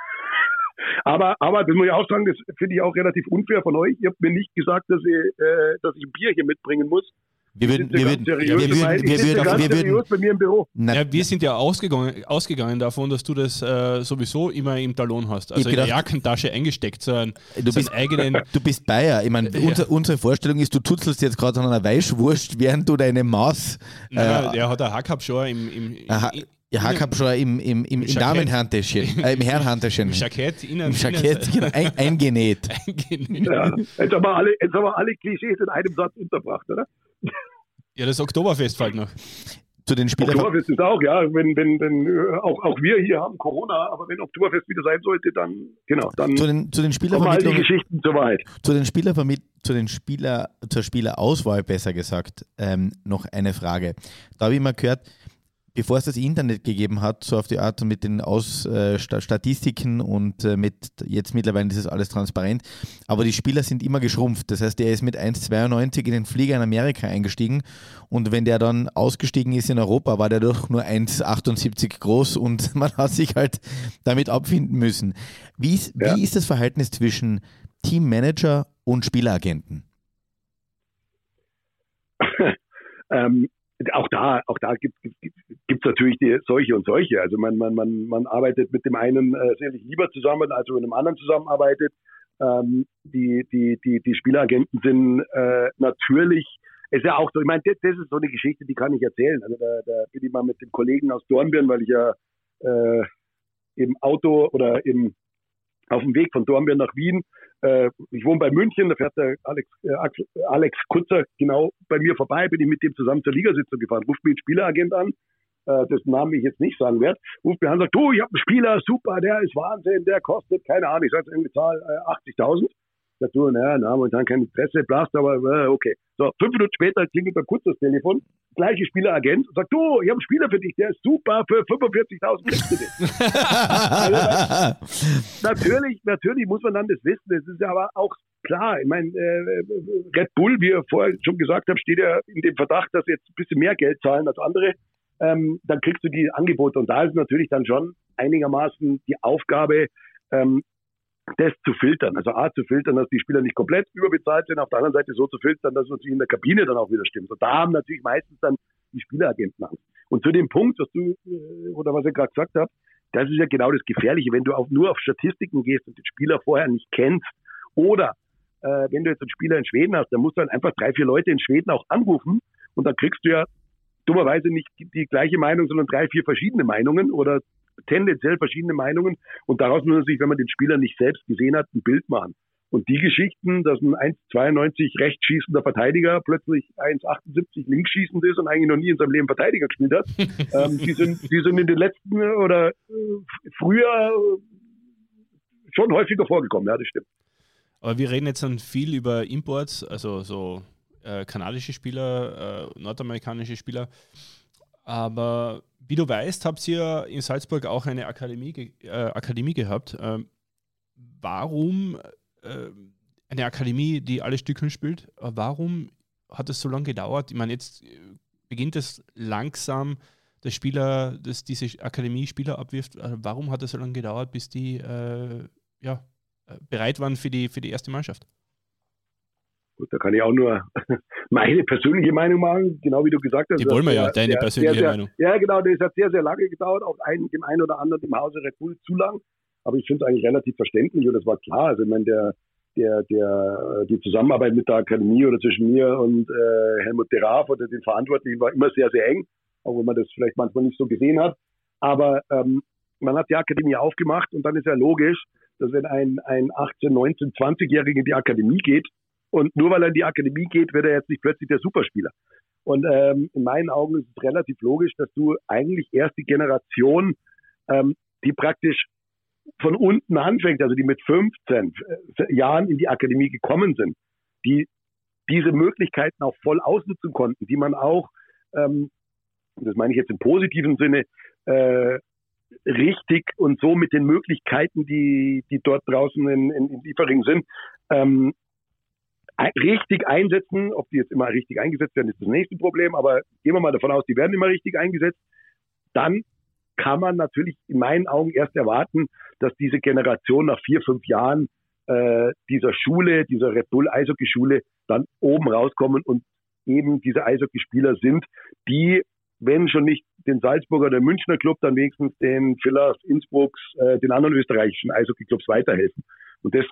Aber, aber das muss ich auch sagen, das finde ich auch relativ unfair von euch. Ihr habt mir nicht gesagt, dass, ihr, äh, dass ich ein Bier hier mitbringen muss. Wir würden, wir würden, wir würden, wir würden, bei mir im Büro. Ja, wir sind ja ausgegangen, ausgegangen davon, dass du das äh, sowieso immer im Talon hast. Also in der Jackentasche eingesteckt. So ein, du, bist, eigenen *laughs* du bist Bayer. Ich meine, ja. unser, unsere Vorstellung ist, du tutzelst jetzt gerade an einer Weißwurst, während du deine Maß. Äh, der hat ein Hackab schon im, im, im, ja, ich habe schon im, im, im, im Damenhandtäschchen, äh, im Herrenhandtäschchen. Im Jackett, innen, Im Jackett, genau, ein, eingenäht. *laughs* eingenäht. Ja, jetzt, haben wir alle, jetzt haben wir alle Klischees in einem Satz unterbracht, oder? Ja, das Oktoberfest fällt noch. Zu den Spielern. Oktoberfest ist auch, ja. Wenn, wenn, wenn, äh, auch, auch wir hier haben Corona, aber wenn Oktoberfest wieder sein sollte, dann, genau, dann zu den, zu den Spielervermittlungen, all die Geschichten zur Wahrheit. Zu den Spielervermitt zu den Spieler, zur Spielerauswahl besser gesagt, ähm, noch eine Frage. Da habe ich mal gehört, bevor es das Internet gegeben hat, so auf die Art mit den Aus, äh, Statistiken und äh, mit jetzt mittlerweile ist es alles transparent, aber die Spieler sind immer geschrumpft. Das heißt, er ist mit 1,92 in den Flieger in Amerika eingestiegen und wenn der dann ausgestiegen ist in Europa, war der doch nur 1,78 groß und *laughs* man hat sich halt damit abfinden müssen. Wie ist, ja. wie ist das Verhältnis zwischen Teammanager und Spieleragenten? *laughs* ähm, auch da, auch da gibt es natürlich die, solche und solche. Also man, man, man, man arbeitet mit dem einen äh, sicherlich lieber zusammen, als mit dem anderen zusammenarbeitet. Ähm, die, die, die, die Spielagenten sind äh, natürlich, ist ja auch so, ich meine, das, das, ist so eine Geschichte, die kann ich erzählen. Also da, da bin ich mal mit dem Kollegen aus Dornbirn, weil ich ja äh, im Auto oder im auf dem Weg von Dornbirn nach Wien. Äh, ich wohne bei München, da fährt der Alex, äh, Alex Kutzer genau bei mir vorbei, bin ich mit dem zusammen zur Ligasitzung gefahren, ruft mich ein Spieleragent an, äh, dessen Namen ich jetzt nicht sagen werde, ruft mir an und sagt, du, ich habe einen Spieler, super, der ist Wahnsinn, der kostet, keine Ahnung, ich sage irgendwie Zahl äh, 80.000 dazu, naja, na, momentan kein Interesse, blast, aber äh, okay. So, fünf Minuten später klingelt beim Kurz das Telefon, gleiche Spieleragent und sagt, du, ich habe einen Spieler für dich, der ist super, für 45.000 kriegst du den. also, natürlich, natürlich muss man dann das wissen, das ist ja aber auch klar, ich meine, äh, Red Bull, wie ihr vorher schon gesagt habt, steht ja in dem Verdacht, dass sie jetzt ein bisschen mehr Geld zahlen als andere. Ähm, dann kriegst du die Angebote und da ist natürlich dann schon einigermaßen die Aufgabe, ähm, das zu filtern. Also A, zu filtern, dass die Spieler nicht komplett überbezahlt sind, auf der anderen Seite so zu filtern, dass es natürlich in der Kabine dann auch wieder stimmt. Und da haben natürlich meistens dann die Spieleragenten Angst. Und zu dem Punkt, was du, äh, oder was ich gerade gesagt habe, das ist ja genau das Gefährliche, wenn du auf, nur auf Statistiken gehst und den Spieler vorher nicht kennst. Oder äh, wenn du jetzt einen Spieler in Schweden hast, dann musst du dann einfach drei, vier Leute in Schweden auch anrufen und dann kriegst du ja dummerweise nicht die gleiche Meinung, sondern drei, vier verschiedene Meinungen oder tendenziell verschiedene Meinungen. Und daraus muss man sich, wenn man den Spieler nicht selbst gesehen hat, ein Bild machen. Und die Geschichten, dass ein 1,92 rechts schießender Verteidiger plötzlich 1,78 links schießend ist und eigentlich noch nie in seinem Leben Verteidiger gespielt hat, *laughs* ähm, die, sind, die sind in den letzten oder äh, früher schon häufiger vorgekommen, ja, das stimmt. Aber wir reden jetzt dann viel über Imports, also so äh, kanadische Spieler, äh, nordamerikanische Spieler. Aber wie du weißt, habt ihr in Salzburg auch eine Akademie, äh, Akademie gehabt. Ähm, warum äh, eine Akademie, die alle Stückeln spielt, äh, warum hat es so lange gedauert? Ich meine, jetzt äh, beginnt es langsam, der Spieler, dass diese Akademie Spieler abwirft. warum hat es so lange gedauert, bis die äh, ja, bereit waren für die, für die erste Mannschaft? Gut, da kann ich auch nur *laughs* meine persönliche Meinung machen, genau wie du gesagt hast. Die wollen wir ja, deine sehr, persönliche sehr, Meinung. Ja, genau, das hat sehr, sehr lange gedauert, auch ein, dem einen oder anderen im Hause Red Bull zu lang. Aber ich finde es eigentlich relativ verständlich und das war klar. Also ich meine, der, der, der, die Zusammenarbeit mit der Akademie oder zwischen mir und äh, Helmut de Raaf oder den Verantwortlichen war immer sehr, sehr eng, auch wenn man das vielleicht manchmal nicht so gesehen hat. Aber ähm, man hat die Akademie aufgemacht und dann ist ja logisch, dass wenn ein, ein 18, 19, 20-Jähriger in die Akademie geht und nur weil er in die Akademie geht, wird er jetzt nicht plötzlich der Superspieler. Und ähm, in meinen Augen ist es relativ logisch, dass du eigentlich erst die Generation, ähm, die praktisch von unten anfängt, also die mit 15 äh, Jahren in die Akademie gekommen sind, die diese Möglichkeiten auch voll ausnutzen konnten, die man auch, ähm, das meine ich jetzt im positiven Sinne, äh, richtig und so mit den Möglichkeiten, die, die dort draußen in, in, in Liefering sind, ähm, richtig einsetzen. Ob die jetzt immer richtig eingesetzt werden, ist das nächste Problem, aber gehen wir mal davon aus, die werden immer richtig eingesetzt. Dann kann man natürlich in meinen Augen erst erwarten, dass diese Generation nach vier, fünf Jahren äh, dieser Schule, dieser Red Bull Eishockey-Schule dann oben rauskommen und eben diese Eishockeyspieler sind, die, wenn schon nicht den Salzburger oder Münchner Club, dann wenigstens den Villers, Innsbrucks, äh, den anderen österreichischen Eishockey-Clubs weiterhelfen. Und das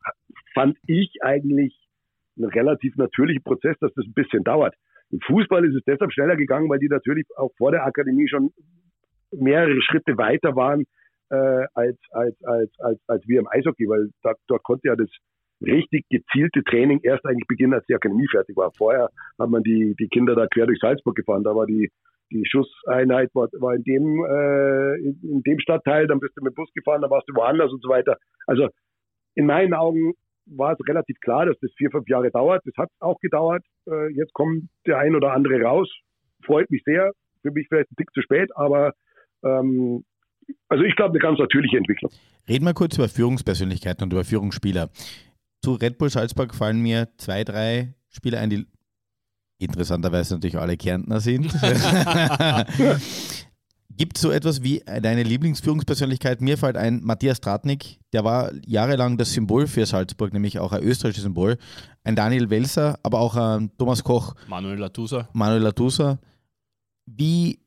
fand ich eigentlich ein relativ natürlicher Prozess, dass das ein bisschen dauert. Im Fußball ist es deshalb schneller gegangen, weil die natürlich auch vor der Akademie schon mehrere Schritte weiter waren äh, als, als, als, als, als wir im Eishockey, weil da, dort konnte ja das richtig gezielte Training erst eigentlich beginnen, als die Akademie fertig war. Vorher hat man die, die Kinder da quer durch Salzburg gefahren, da war die, die Schusseinheit war, war in dem äh, in, in dem Stadtteil, dann bist du mit dem Bus gefahren, dann warst du woanders und so weiter. Also in meinen Augen war es relativ klar, dass das vier, fünf Jahre dauert. Das hat auch gedauert. Äh, jetzt kommt der ein oder andere raus. Freut mich sehr. Für mich vielleicht ein Tick zu spät, aber ähm, also ich glaube, eine ganz natürliche Entwicklung. Reden wir kurz über Führungspersönlichkeiten und über Führungsspieler. Zu Red Bull Salzburg fallen mir zwei, drei Spieler ein, die interessanterweise natürlich alle Kärntner sind. *laughs* *laughs* Gibt es so etwas wie deine Lieblingsführungspersönlichkeit? Mir fällt ein Matthias Tratnik, der war jahrelang das Symbol für Salzburg, nämlich auch ein österreichisches Symbol. Ein Daniel Welser, aber auch ein Thomas Koch. Manuel Latusa. Manuel Latusa. Wie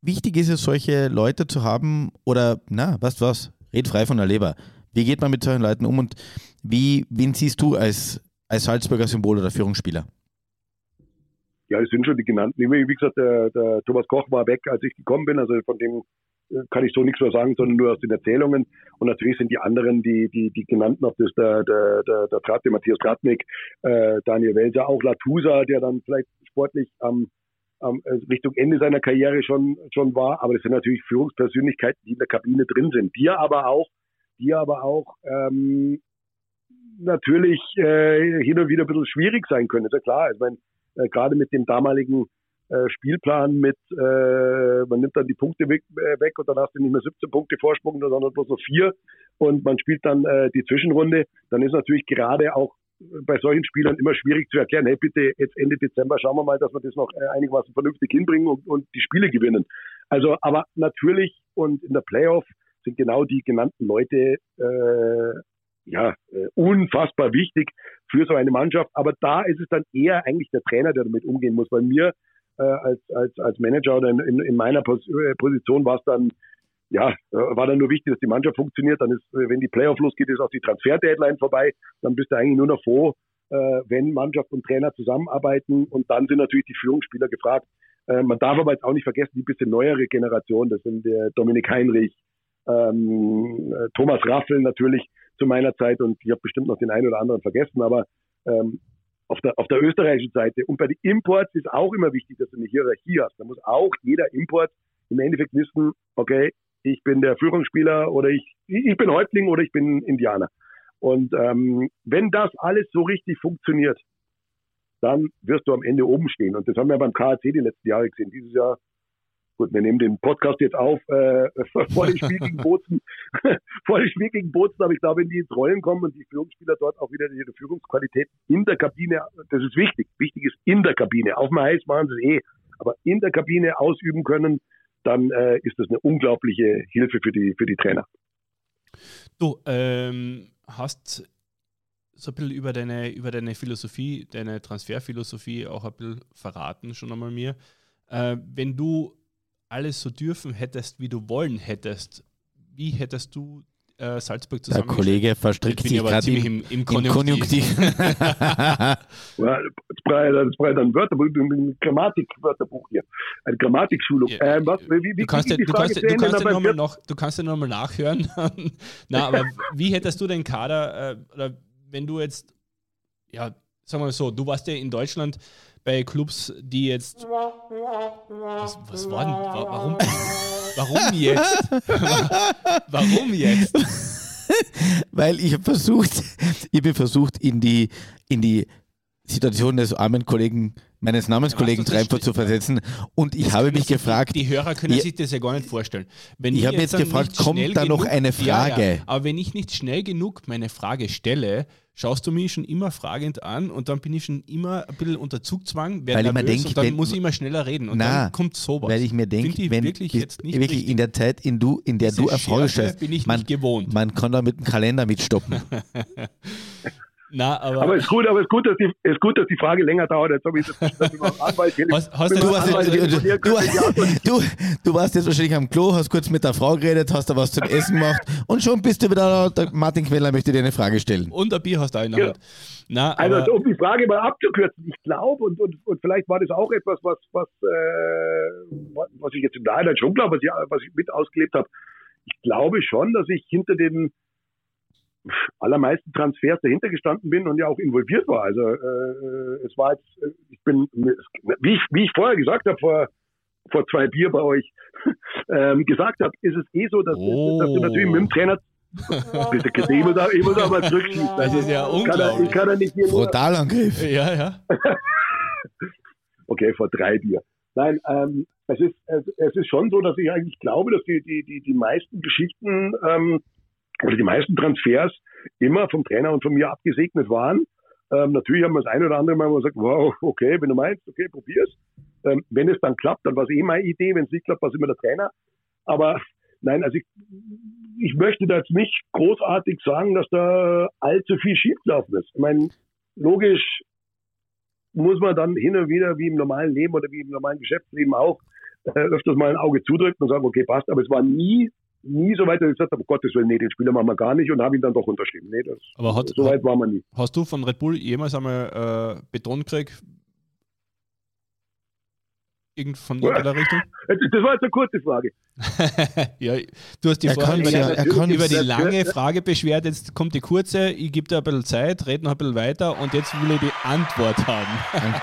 wichtig ist es, solche Leute zu haben? Oder, na, du was? Red frei von der Leber. Wie geht man mit solchen Leuten um und wie, wen siehst du als, als Salzburger Symbol oder Führungsspieler? Ja, es sind schon die genannten. Wie gesagt, der, der Thomas Koch war weg, als ich gekommen bin. Also von dem äh, kann ich so nichts mehr sagen, sondern nur aus den Erzählungen. Und natürlich sind die anderen, die, die, die genannten, ob das der, der, der, der Trate, Matthias Kratnik, äh, Daniel Welser, auch Latusa, der dann vielleicht sportlich am, am äh, Richtung Ende seiner Karriere schon, schon war. Aber das sind natürlich Führungspersönlichkeiten, die in der Kabine drin sind. Die aber auch, die aber auch ähm, natürlich äh, hin und wieder ein bisschen schwierig sein können. Ist ja klar. Ich meine, äh, gerade mit dem damaligen äh, Spielplan mit, äh, man nimmt dann die Punkte weg, äh, weg und dann hast du nicht mehr 17 Punkte Vorsprung, sondern bloß noch vier und man spielt dann äh, die Zwischenrunde, dann ist natürlich gerade auch bei solchen Spielern immer schwierig zu erklären, hey bitte, jetzt Ende Dezember schauen wir mal, dass wir das noch äh, einigermaßen vernünftig hinbringen und, und die Spiele gewinnen. Also, aber natürlich und in der Playoff sind genau die genannten Leute äh, ja, äh, unfassbar wichtig für so eine Mannschaft. Aber da ist es dann eher eigentlich der Trainer, der damit umgehen muss. Bei mir äh, als, als, als Manager oder in, in meiner Pos äh, Position war es dann, ja, äh, war dann nur wichtig, dass die Mannschaft funktioniert. Dann ist, wenn die Playoff losgeht, ist auch die Transfer-Deadline vorbei. Dann bist du eigentlich nur noch froh, äh, wenn Mannschaft und Trainer zusammenarbeiten. Und dann sind natürlich die Führungsspieler gefragt. Äh, man darf aber jetzt auch nicht vergessen, die bisschen neuere Generation, das sind der Dominik Heinrich, ähm, Thomas Raffel natürlich zu meiner Zeit und ich habe bestimmt noch den einen oder anderen vergessen, aber ähm, auf der, auf der österreichischen Seite und bei den Imports ist auch immer wichtig, dass du eine Hierarchie hast. Da muss auch jeder Import im Endeffekt wissen, okay, ich bin der Führungsspieler oder ich, ich bin Häuptling oder ich bin Indianer. Und ähm, wenn das alles so richtig funktioniert, dann wirst du am Ende oben stehen. Und das haben wir beim KAC die letzten Jahre gesehen. Dieses Jahr Gut, wir nehmen den Podcast jetzt auf äh, *laughs* vor dem Spiel gegen Bozen. *laughs* vor dem Spiel gegen Bozen, aber ich glaube, wenn die ins Rollen kommen und die Führungsspieler dort auch wieder ihre Führungsqualität in der Kabine, das ist wichtig. Wichtig ist in der Kabine. Auf dem Eis machen sie es eh, aber in der Kabine ausüben können, dann äh, ist das eine unglaubliche Hilfe für die, für die Trainer. Du ähm, hast so ein bisschen über deine, über deine Philosophie, deine Transferphilosophie auch ein bisschen verraten, schon einmal mir. Äh, wenn du alles so dürfen hättest, wie du wollen hättest, wie hättest du äh, Salzburg zusammen. Der Kollege verstrickt sich gerade im, im, Konjunktiv. Konjunktiv. *laughs* ja, das braucht ein Wörterbuch, ein Grammatik-Wörterbuch hier. Eine Grammatikschulung. Ja, ähm, was, wie, wie, du kannst, ja, du kannst, du kannst ja nochmal noch, du kannst ja nochmal nachhören. *laughs* Na, aber wie hättest du den Kader, äh, oder wenn du jetzt, ja, sagen wir mal so, du warst ja in Deutschland bei Clubs, die jetzt. Was, was war denn? Warum, warum jetzt? *laughs* warum jetzt? *laughs* Weil ich habe versucht, ich bin versucht, in die, in die Situation des armen Kollegen, meines Namenskollegen ja, Treibfer zu versetzen. Und ich das habe mich gefragt. Die Hörer können ja, sich das ja gar nicht vorstellen. Wenn ich habe jetzt, gefragt, kommt da noch eine Frage? Ja, aber wenn ich nicht schnell genug meine Frage stelle, schaust du mich schon immer fragend an und dann bin ich schon immer ein bisschen unter Zugzwang, weil ich mir denke, und dann wenn, muss ich immer schneller reden und na, dann kommt sowas. Weil ich mir denke, wenn wirklich, jetzt nicht wirklich in der Zeit, in, du, in der Diese du Erfolg hast, man, man kann da mit dem Kalender mitstoppen. *laughs* Na, aber, aber es ist gut, aber es ist gut, dass die, ist gut, dass die Frage länger dauert. Jetzt habe ich das, das Anwalt hast, hast du, hast jetzt, du, du, du, warst jetzt wahrscheinlich am Klo, hast kurz mit der Frau geredet, hast da was zum Essen gemacht und schon bist du wieder da. Martin Queller möchte dir eine Frage stellen. Und ein Bier hast du auch in der Hand. Na, also um die Frage mal abzukürzen, ich glaube, und, und, und vielleicht war das auch etwas, was, was, äh, was ich jetzt im Nachhinein schon glaube, was ich, was ich mit ausgelebt habe. Ich glaube schon, dass ich hinter den allermeisten Transfers dahinter gestanden bin und ja auch involviert war. Also äh, es war jetzt, äh, ich bin, wie ich, wie ich vorher gesagt habe, vor, vor zwei Bier bei euch *laughs* ähm, gesagt habe, ist es eh so, dass, oh. dass du natürlich mit dem Trainer *laughs* Bitte, ich muss, auch, ich muss auch mal zurückschießen. Das ist ja unglaublich. Ich kann, ja nicht hier Frontalangriff. Ja, ja. *laughs* okay, vor drei Bier. Nein, ähm, es, ist, es, es, ist schon so, dass ich eigentlich glaube, dass die, die, die, die meisten Geschichten ähm, oder die meisten Transfers immer vom Trainer und von mir abgesegnet waren. Ähm, natürlich haben wir das ein oder andere Mal gesagt, wow, okay, wenn du meinst, okay, probier's. Ähm, wenn es dann klappt, dann war es eh meine Idee. Wenn es nicht klappt, war es immer der Trainer. Aber nein, also ich, ich möchte da jetzt nicht großartig sagen, dass da allzu viel schiefgelaufen ist. Ich meine, logisch muss man dann hin und wieder, wie im normalen Leben oder wie im normalen Geschäftsleben auch, äh, öfters mal ein Auge zudrücken und sagen, okay, passt. Aber es war nie nie so weit, dass ich gesagt habe, um Gottes Willen, nee, den Spieler machen wir gar nicht und habe ihn dann doch unterschrieben. Nee, das, Aber hat, so weit war man nie. Hast du von Red Bull jemals einmal äh, Beton gekriegt? Irgend von irgendeiner Richtung? *laughs* Das war jetzt eine kurze Frage. *laughs* ja, du hast die vorhin über, ja, die, über die lange Frage beschwert, jetzt kommt die kurze, ich gebe dir ein bisschen Zeit, rede noch ein bisschen weiter und jetzt will ich die Antwort haben. *laughs*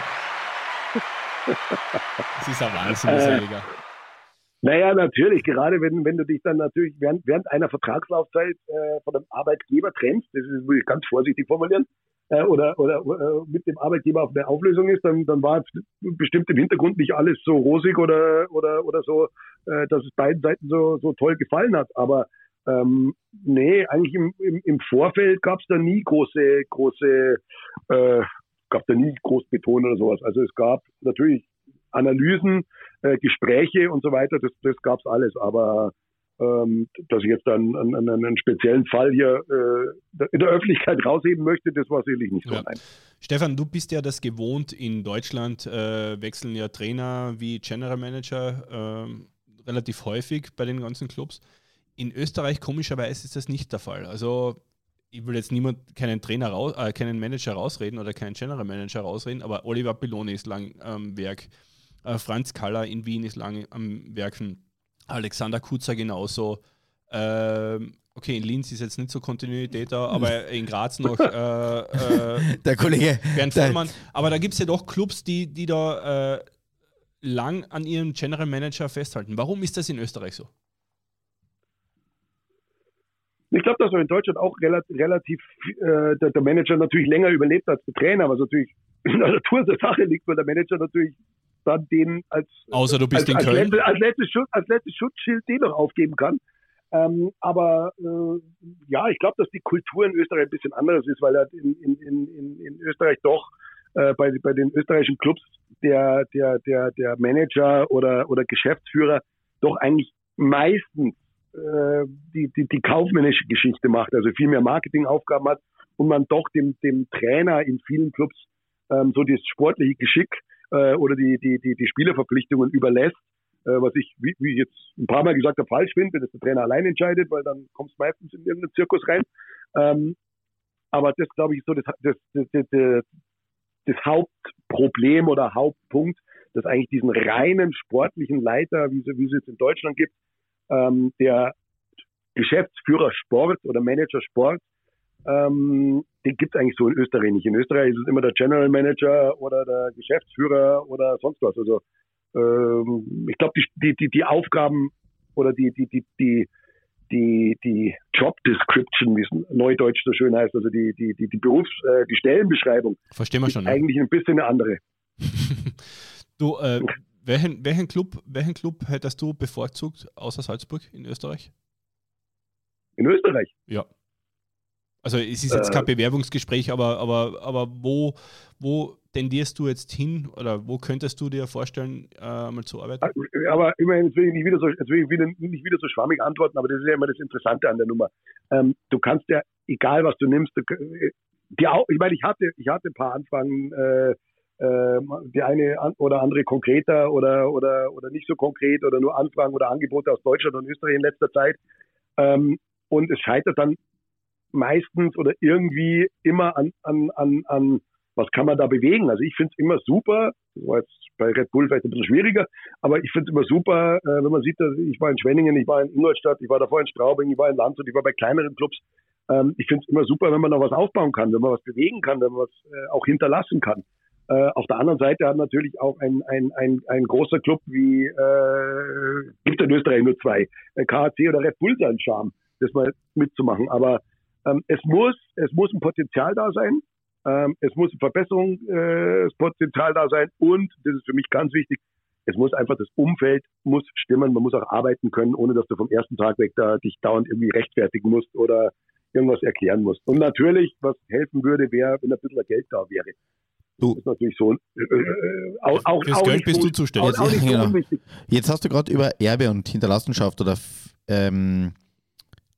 das ist ein Wahnsinn, äh, naja, natürlich, gerade wenn, wenn du dich dann natürlich während, während einer Vertragslaufzeit äh, von einem Arbeitgeber trennst, das ist, will ich ganz vorsichtig formulieren, äh, oder, oder äh, mit dem Arbeitgeber auf eine Auflösung ist, dann, dann war bestimmt im Hintergrund nicht alles so rosig oder, oder, oder so, äh, dass es beiden Seiten so, so toll gefallen hat. Aber ähm, nee, eigentlich im, im, im Vorfeld gab es da nie große, große, äh, gab da nie groß Beton oder sowas. Also es gab natürlich Analysen, äh, Gespräche und so weiter, das, das gab es alles. Aber Ähm, dass ich jetzt dann einen, einen, einen speziellen Fall hier äh, in der Öffentlichkeit rausheben möchte, das war sicherlich nicht so. Ja. Stefan, du bist ja das gewohnt. In Deutschland äh, wechseln ja Trainer wie General Manager äh, relativ häufig bei den ganzen Clubs. In Österreich komischerweise ist das nicht der Fall. Also ich will jetzt niemand keinen Trainer raus, äh, keinen Manager rausreden oder keinen General Manager rausreden, aber Oliver Piloni ist lang am Werk, äh, Franz Kaller in Wien ist lang am Werken. Alexander Kutzer genauso. Ähm, okay, in Linz ist jetzt nicht so Kontinuität da, aber *laughs* in Graz noch äh, äh, der Kollege Bernd Vollmann. Aber da gibt es ja doch Clubs, die, die da äh, lang an ihrem General Manager festhalten. Warum ist das in Österreich so? Ich glaube, dass er in Deutschland auch relativ, relativ äh, der, der, Manager natürlich länger überlebt als der Trainer, was natürlich in der Natur der Sache liegt, weil der Manager natürlich dann den als, Außer du bist als, in Köln. Als, letztes, Schutz, als letztes Schutzschild den noch aufgeben kann. Ähm, aber äh, ja, ich glaube, dass die Kultur in Österreich ein bisschen anders ist, weil in, in, in, in Österreich doch äh, bei, bei den österreichischen Clubs der, der, der, der Manager oder, oder Geschäftsführer doch eigentlich meistens äh, die, die, die kaufmännische Geschichte macht, also viel mehr Marketingaufgaben hat und man doch dem, dem Trainer in vielen Clubs ähm, so das sportliche Geschick äh, oder die, die, die, die Spielerverpflichtungen überlässt, äh, was ich, wie, wie ich jetzt ein paar Mal gesagt habe, falsch finde, wenn das der Trainer allein entscheidet, weil dann kommst du meistens in irgendeinen Zirkus rein. Ähm, aber das, glaube ich, ist so das, das, das, das, das Hauptproblem oder Hauptpunkt, dass eigentlich diesen reinen sportlichen Leiter, wie, wie es jetzt in Deutschland gibt, ähm, der Geschäftsführer Sport oder Manager Sport, ähm, den gibt es eigentlich so in Österreich nicht. In Österreich ist es immer der General Manager oder der Geschäftsführer oder sonst was. Also ähm, ich glaube, die, die, die Aufgaben oder die, die, die, die, die, die Job Description, wie es neudeutsch so schön heißt, also die, die, die, die Berufs-, äh, die Stellenbeschreibung, Verstehen wir schon, ist eigentlich ein bisschen eine andere. *laughs* du, äh, welchen, welchen, Club, welchen Club hättest du bevorzugt außer Salzburg in Österreich? In Österreich? Ja. Also es ist jetzt äh, kein Bewerbungsgespräch, aber, aber, aber wo, wo tendierst du jetzt hin oder wo könntest du dir vorstellen, äh, mal zu arbeiten? Äh, aber immerhin, jetzt will ich nicht wieder so, jetzt will ich wieder, nicht wieder so schwammig antworten, aber das ist ja immer das Interessante an der Nummer. Ähm, du kannst ja, egal was du nimmst, du, die, ich meine, ich hatte, ich hatte ein paar Anfragen, äh, äh, die eine oder andere konkreter oder, oder, oder nicht so konkret oder nur Anfragen oder Angebote aus Deutschland und Österreich in letzter Zeit. Ähm, und es scheitert dann meistens oder irgendwie immer an, an, an, an was kann man da bewegen. Also ich finde es immer super, das war jetzt bei Red Bull vielleicht ein bisschen schwieriger, aber ich finde es immer super, äh, wenn man sieht, dass ich war in Schwenningen, ich war in Ingolstadt, ich war davor in Straubing, ich war in Landshut, ich war bei kleineren Clubs. Ähm, ich finde es immer super, wenn man noch was aufbauen kann, wenn man was bewegen kann, wenn man was äh, auch hinterlassen kann. Äh, auf der anderen Seite hat natürlich auch ein, ein, ein, ein großer Club wie, äh, gibt in Österreich nur zwei, äh, KHC oder Red Bull seinen Charme, das mal mitzumachen. Aber ähm, es muss, es muss ein Potenzial da sein. Ähm, es muss ein Verbesserungspotenzial äh, da sein. Und, das ist für mich ganz wichtig, es muss einfach das Umfeld muss stimmen. Man muss auch arbeiten können, ohne dass du vom ersten Tag weg da dich dauernd irgendwie rechtfertigen musst oder irgendwas erklären musst. Und natürlich, was helfen würde, wäre, wenn ein bisschen Geld da wäre. Du. Das ist natürlich so. Äh, äh, auch, auch, Fürs Geld bist du zuständig. Auch, auch jetzt, genau. jetzt hast du gerade über Erbe und Hinterlassenschaft oder ähm,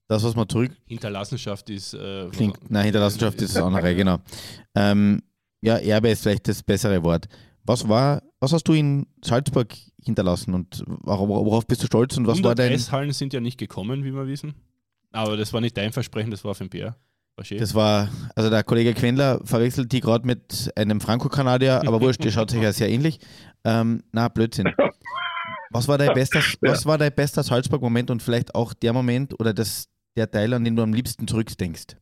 das, was man zurück. Hinterlassenschaft ist. Äh, klingt, nein, Hinterlassenschaft ist das andere, *laughs* genau. Ähm, ja, Erbe ist vielleicht das bessere Wort. Was war, was hast du in Salzburg hinterlassen und worauf bist du stolz und was war dein. Eishallen sind ja nicht gekommen, wie wir wissen. Aber das war nicht dein Versprechen, das war auf dem Bär. Das war, also der Kollege Quendler verwechselt die gerade mit einem Franco-Kanadier, aber wurscht, der schaut sich ja sehr ähnlich. Ähm, na, Blödsinn. *laughs* Was war dein bester, was war dein bester Salzburg-Moment und vielleicht auch der Moment oder das, der Teil, an den du am liebsten zurückdenkst?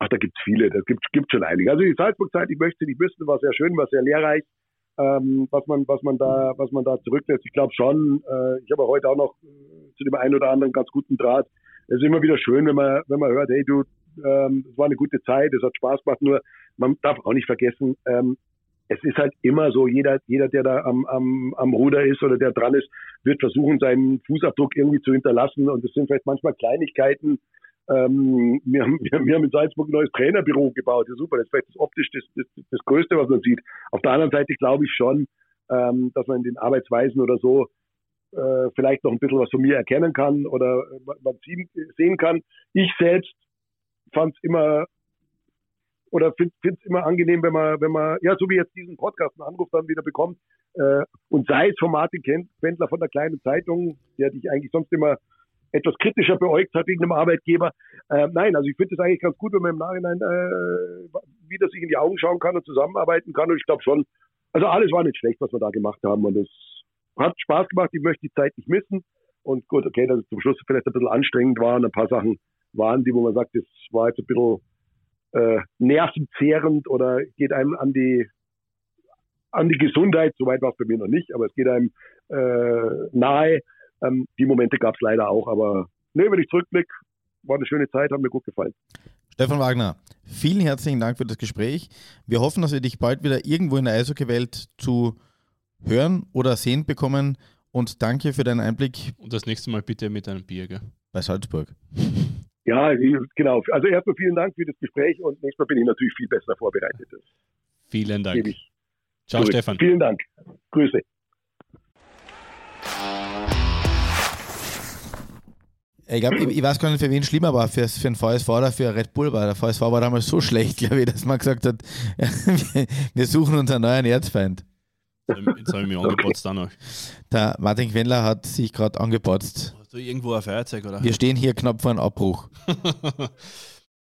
Ach, da gibt es viele, da gibt es schon einige. Also die Salzburg-Zeit, ich möchte nicht wissen, war sehr schön, war sehr lehrreich, ähm, was, man, was, man da, was man da zurücklässt. Ich glaube schon, äh, ich habe heute auch noch äh, zu dem einen oder anderen ganz guten Draht. Es ist immer wieder schön, wenn man, wenn man hört, hey du, ähm, es war eine gute Zeit, es hat Spaß gemacht, nur man darf auch nicht vergessen, ähm, es ist halt immer so, jeder, jeder, der da am, am, am Ruder ist oder der dran ist, wird versuchen, seinen Fußabdruck irgendwie zu hinterlassen. Und es sind vielleicht manchmal Kleinigkeiten. Ähm, wir, haben, wir haben in Salzburg ein neues Trainerbüro gebaut. Ja, super, das ist vielleicht das optisch das, das, das Größte, was man sieht. Auf der anderen Seite glaube ich schon, ähm, dass man in den Arbeitsweisen oder so äh, vielleicht noch ein bisschen was von mir erkennen kann oder man sehen kann. Ich selbst fand es immer oder finde es immer angenehm, wenn man, wenn man, ja, so wie jetzt diesen Podcast einen Anruf dann wieder bekommt, äh, und sei es von Martin Wendler von der kleinen Zeitung, der dich eigentlich sonst immer etwas kritischer beäugt hat wegen einem Arbeitgeber. Äh, nein, also ich finde es eigentlich ganz gut, wenn man im Nachhinein äh, wieder sich in die Augen schauen kann und zusammenarbeiten kann. Und ich glaube schon, also alles war nicht schlecht, was wir da gemacht haben. Und es hat Spaß gemacht. Ich möchte die Zeit nicht missen. Und gut, okay, dass es zum Schluss vielleicht ein bisschen anstrengend war und ein paar Sachen waren, die, wo man sagt, das war jetzt ein bisschen äh, nervenzehrend oder geht einem an die an die Gesundheit, soweit war es bei mir noch nicht, aber es geht einem äh, nahe. Ähm, die Momente gab es leider auch, aber ne, wenn ich zurückblicke, war eine schöne Zeit, hat mir gut gefallen. Stefan Wagner, vielen herzlichen Dank für das Gespräch. Wir hoffen, dass wir dich bald wieder irgendwo in der Eishockey-Welt zu hören oder sehen bekommen und danke für deinen Einblick. Und das nächste Mal bitte mit einem Bier, gell? Bei Salzburg. Ja, genau. Also erstmal vielen Dank für das Gespräch und nächstes Mal bin ich natürlich viel besser vorbereitet. Vielen Dank. Ciao, Zurück. Stefan. Vielen Dank. Grüße. Ich, glaub, ich, ich, weiß gar nicht, für wen schlimmer war, für, für den VSV oder für Red Bull war. Der VSV war damals so *laughs* schlecht, glaube ich, dass man gesagt hat, *laughs* wir suchen uns einen neuen Erzfeind. Jetzt habe ich mich angepotzt auch noch. Der Martin Quendler hat sich gerade angepotzt. Du irgendwo ein Feuerzeug, oder? Wir stehen hier knapp vor einem Abbruch. *laughs*